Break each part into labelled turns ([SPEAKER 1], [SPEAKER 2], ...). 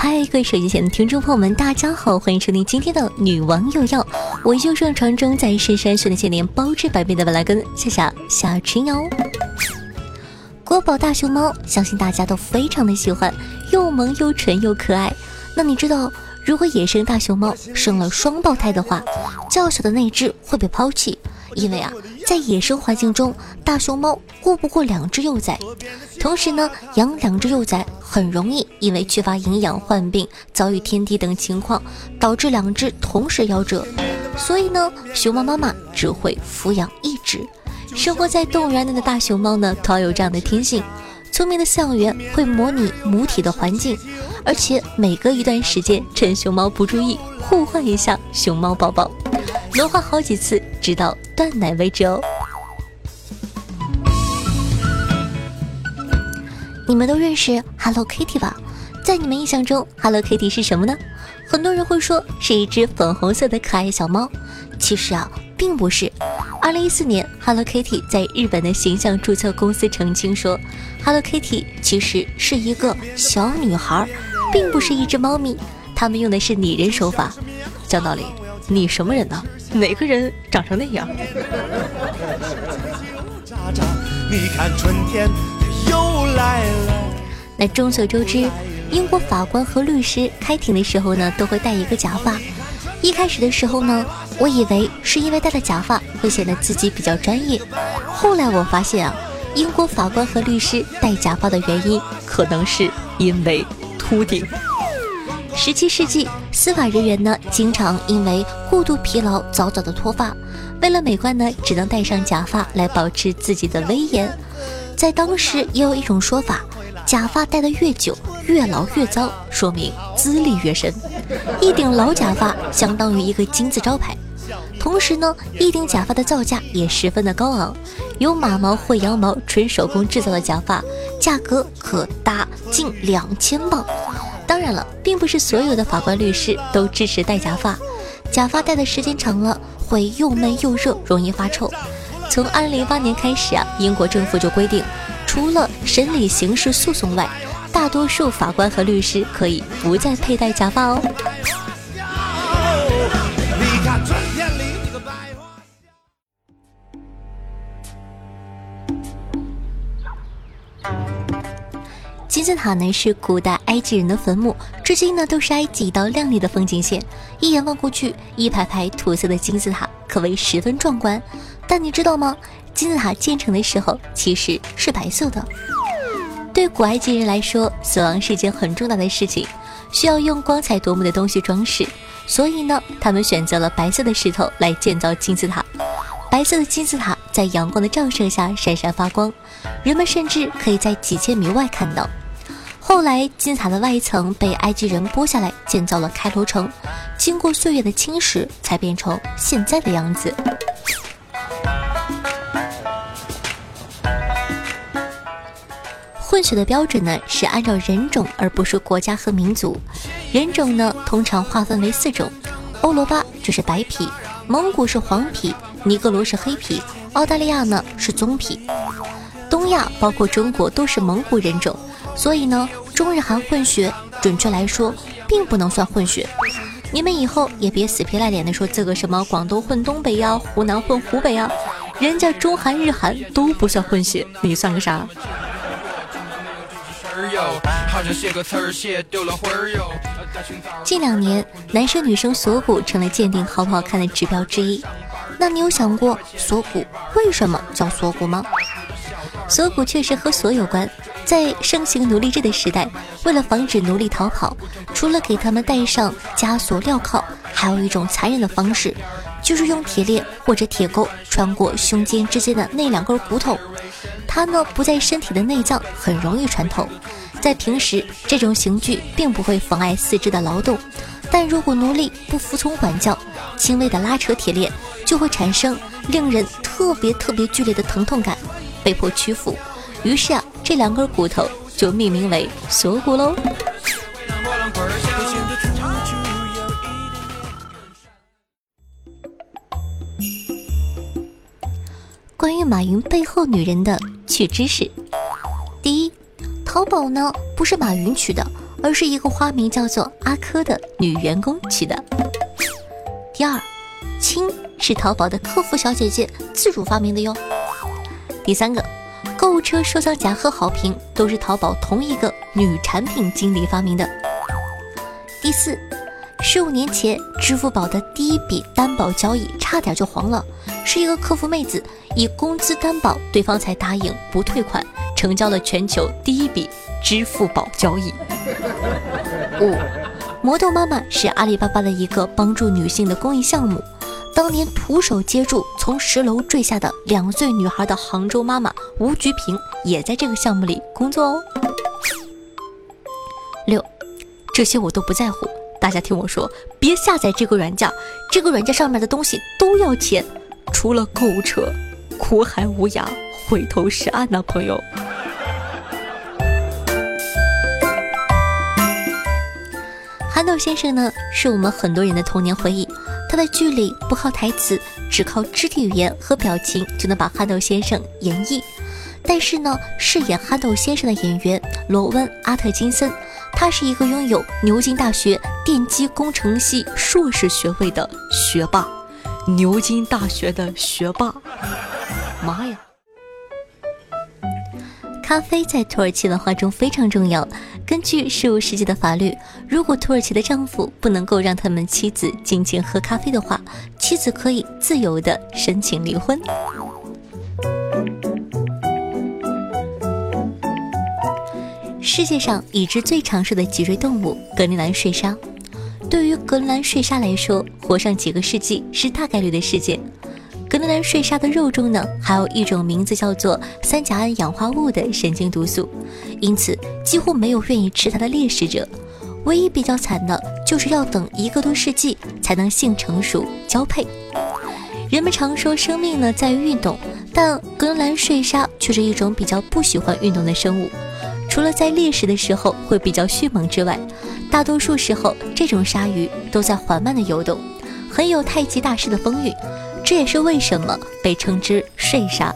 [SPEAKER 1] 嗨，各位手机前的听众朋友们，大家好，欢迎收听今天的《女王又要》，我依旧上传中在深山训练千年，包治百病的本来根夏夏夏春瑶。国宝大熊猫，相信大家都非常的喜欢，又萌又纯又可爱。那你知道，如果野生大熊猫生了双胞胎的话，较小的那只会被抛弃？因为啊，在野生环境中，大熊猫顾不过两只幼崽，同时呢，养两只幼崽很容易因为缺乏营养、患病、遭遇天敌等情况，导致两只同时夭折。所以呢，熊猫妈妈只会抚养一只。生活在动物园内的大熊猫呢，都有这样的天性。聪明的饲养员会模拟母体的环境，而且每隔一段时间，趁熊猫不注意，互换一下熊猫宝宝。轮换好几次，直到断奶为止哦。你们都认识 Hello Kitty 吧？在你们印象中，Hello Kitty 是什么呢？很多人会说是一只粉红色的可爱小猫，其实啊，并不是。二零一四年，Hello Kitty 在日本的形象注册公司澄清说，Hello Kitty 其实是一个小女孩，并不是一只猫咪。他们用的是拟人手法。讲道理，你什么人呢？哪个人长成那样？那众所周知，英国法官和律师开庭的时候呢，都会戴一个假发。一开始的时候呢，我以为是因为戴了假发会显得自己比较专业。后来我发现啊，英国法官和律师戴假发的原因，可能是因为秃顶。十七世纪，司法人员呢，经常因为过度疲劳早早的脱发，为了美观呢，只能戴上假发来保持自己的威严。在当时也有一种说法，假发戴得越久，越老越糟，说明资历越深。一顶老假发相当于一个金字招牌，同时呢，一顶假发的造价也十分的高昂，有马毛或羊毛纯手工制造的假发，价格可达近两千镑。当然了，并不是所有的法官、律师都支持戴假发。假发戴的时间长了，会又闷又热，容易发臭。从二零零八年开始啊，英国政府就规定，除了审理刑事诉讼外，大多数法官和律师可以不再佩戴假发哦。金字塔呢是古代埃及人的坟墓，至今呢都是埃及一道亮丽的风景线。一眼望过去，一排排土色的金字塔可谓十分壮观。但你知道吗？金字塔建成的时候其实是白色的。对古埃及人来说，死亡是一件很重大的事情，需要用光彩夺目的东西装饰，所以呢，他们选择了白色的石头来建造金字塔。白色的金字塔在阳光的照射下闪闪发光，人们甚至可以在几千米外看到。后来，金字塔的外层被埃及人剥下来，建造了开罗城。经过岁月的侵蚀，才变成现在的样子。混血的标准呢，是按照人种，而不是国家和民族。人种呢，通常划分为四种：欧罗巴就是白皮，蒙古是黄皮，尼格罗是黑皮，澳大利亚呢是棕皮。东亚包括中国都是蒙古人种。所以呢，中日韩混血，准确来说，并不能算混血。你们以后也别死皮赖脸的说这个什么广东混东北呀，湖南混湖北呀，人家中韩日韩都不算混血，你算个啥？近两年，男生女生锁骨成了鉴定好不好看的指标之一。那你有想过锁骨为什么叫锁骨吗？锁骨确实和锁有关。在盛行奴隶制的时代，为了防止奴隶逃跑，除了给他们戴上枷锁镣铐，还有一种残忍的方式，就是用铁链或者铁钩穿过胸肩之间的那两根骨头。它呢不在身体的内脏，很容易穿透。在平时，这种刑具并不会妨碍四肢的劳动，但如果奴隶不服从管教，轻微的拉扯铁链就会产生令人特别特别剧烈的疼痛感，被迫屈服。于是啊，这两根骨头就命名为锁骨喽。关于马云背后女人的趣知识：第一，淘宝呢不是马云取的，而是一个花名叫做阿珂的女员工取的。第二，亲是淘宝的客服小姐姐自主发明的哟。第三个，购物车收藏夹和好评都是淘宝同一个女产品经理发明的。第四。十五年前，支付宝的第一笔担保交易差点就黄了，是一个客服妹子以工资担保，对方才答应不退款，成交了全球第一笔支付宝交易。五，魔豆妈妈是阿里巴巴的一个帮助女性的公益项目，当年徒手接住从十楼坠下的两岁女孩的杭州妈妈吴菊萍也在这个项目里工作哦。六，这些我都不在乎。大家听我说，别下载这个软件，这个软件上面的东西都要钱，除了购物车，苦海无涯，回头是岸呐，朋友。憨豆先生呢，是我们很多人的童年回忆。在剧里不靠台词，只靠肢体语言和表情就能把憨豆先生演绎。但是呢，饰演憨豆先生的演员罗温·阿特金森。他是一个拥有牛津大学电机工程系硕士学位的学霸，牛津大学的学霸，妈呀！咖啡在土耳其文化中非常重要。根据十五世纪的法律，如果土耳其的丈夫不能够让他们妻子尽情喝咖啡的话，妻子可以自由的申请离婚。世界上已知最长寿的脊椎动物——格陵兰睡鲨。对于格陵兰睡鲨来说，活上几个世纪是大概率的事件。格陵兰睡鲨的肉中呢，还有一种名字叫做三甲胺氧化物的神经毒素，因此几乎没有愿意吃它的猎食者。唯一比较惨的就是要等一个多世纪才能性成熟交配。人们常说生命呢在于运动，但格陵兰睡鲨却是一种比较不喜欢运动的生物。除了在猎食的时候会比较迅猛之外，大多数时候这种鲨鱼都在缓慢的游动，很有太极大师的风韵。这也是为什么被称之睡鲨。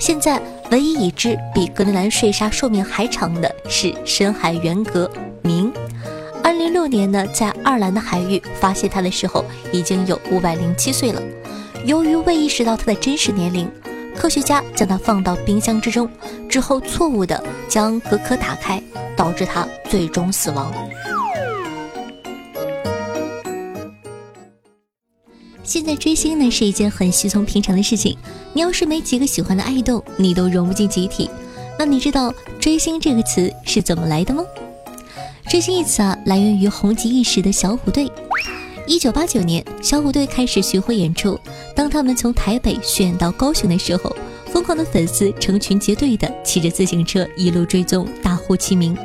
[SPEAKER 1] 现在唯一已知比格陵兰睡鲨寿命还长的是深海猿蛤明。二零零六年呢，在爱尔兰的海域发现它的时候，已经有五百零七岁了。由于未意识到它的真实年龄。科学家将它放到冰箱之中，之后错误的将壳壳打开，导致它最终死亡。现在追星呢是一件很稀松平常的事情，你要是没几个喜欢的爱豆，你都融不进集体。那你知道“追星”这个词是怎么来的吗？“追星”一词啊，来源于红极一时的小虎队。一九八九年，小虎队开始巡回演出。当他们从台北巡演到高雄的时候，疯狂的粉丝成群结队的骑着自行车一路追踪，大呼其名。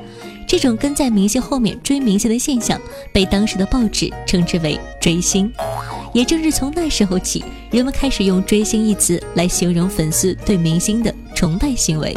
[SPEAKER 1] 这种跟在明星后面追明星的现象，被当时的报纸称之为“追星”。也正是从那时候起，人们开始用“追星”一词来形容粉丝对明星的崇拜行为。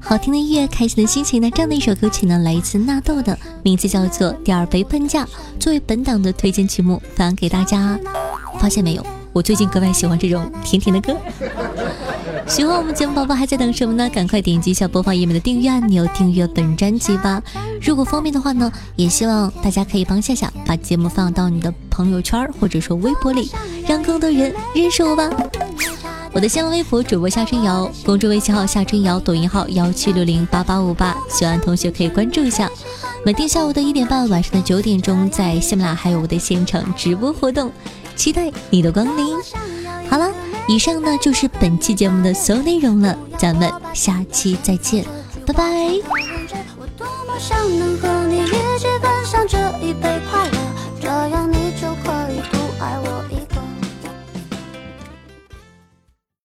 [SPEAKER 1] 好听的音乐，开心的心情呢？这样的一首歌曲呢，来自纳豆的，名字叫做《第二杯半价》，作为本档的推荐曲目，分享给大家。发现没有，我最近格外喜欢这种甜甜的歌。喜欢我们节目宝宝还在等什么呢？赶快点击一下播放页面的订阅按钮，订阅本专辑吧。如果方便的话呢，也希望大家可以帮夏夏把节目放到你的朋友圈或者说微博里，让更多人认识我吧。我的新浪微博主播夏春瑶公众微信号夏春瑶抖音号幺七六零八八五八喜欢的同学可以关注一下。每天下午的一点半晚上的九点钟在喜马拉雅还有我的现场直播活动期待你的光临。好了以上呢就是本期节目的所有内容了咱们下期再见拜拜
[SPEAKER 2] 我多么想能和你一起分享这一杯快乐这样你